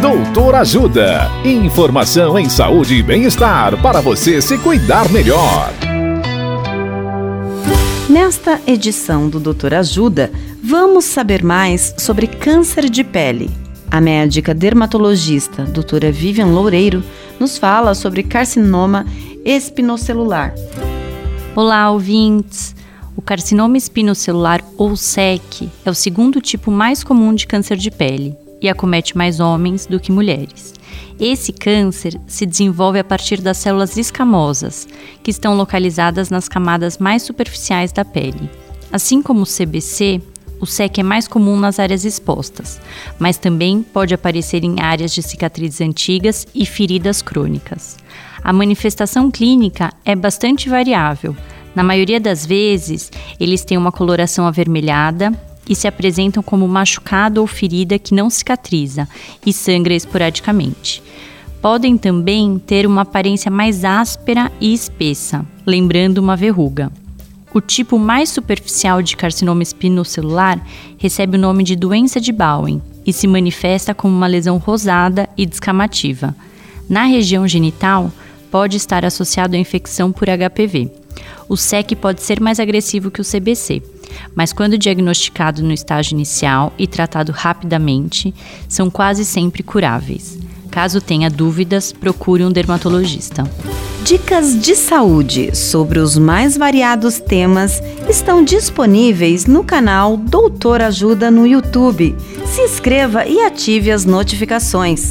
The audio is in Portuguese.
Doutor Ajuda. Informação em saúde e bem-estar para você se cuidar melhor. Nesta edição do Doutor Ajuda, vamos saber mais sobre câncer de pele. A médica dermatologista, doutora Vivian Loureiro, nos fala sobre carcinoma espinocelular. Olá, ouvintes! O carcinoma espinocelular ou SEC é o segundo tipo mais comum de câncer de pele e acomete mais homens do que mulheres. Esse câncer se desenvolve a partir das células escamosas, que estão localizadas nas camadas mais superficiais da pele. Assim como o CBC, o SEC é mais comum nas áreas expostas, mas também pode aparecer em áreas de cicatrizes antigas e feridas crônicas. A manifestação clínica é bastante variável, na maioria das vezes, eles têm uma coloração avermelhada e se apresentam como machucado ou ferida que não cicatriza e sangra esporadicamente. Podem também ter uma aparência mais áspera e espessa, lembrando uma verruga. O tipo mais superficial de carcinoma espinocelular recebe o nome de doença de Bowen e se manifesta como uma lesão rosada e descamativa. Na região genital, pode estar associado à infecção por HPV o SEC pode ser mais agressivo que o CBC, mas quando diagnosticado no estágio inicial e tratado rapidamente, são quase sempre curáveis. Caso tenha dúvidas, procure um dermatologista. Dicas de saúde sobre os mais variados temas estão disponíveis no canal Doutor Ajuda no YouTube. Se inscreva e ative as notificações.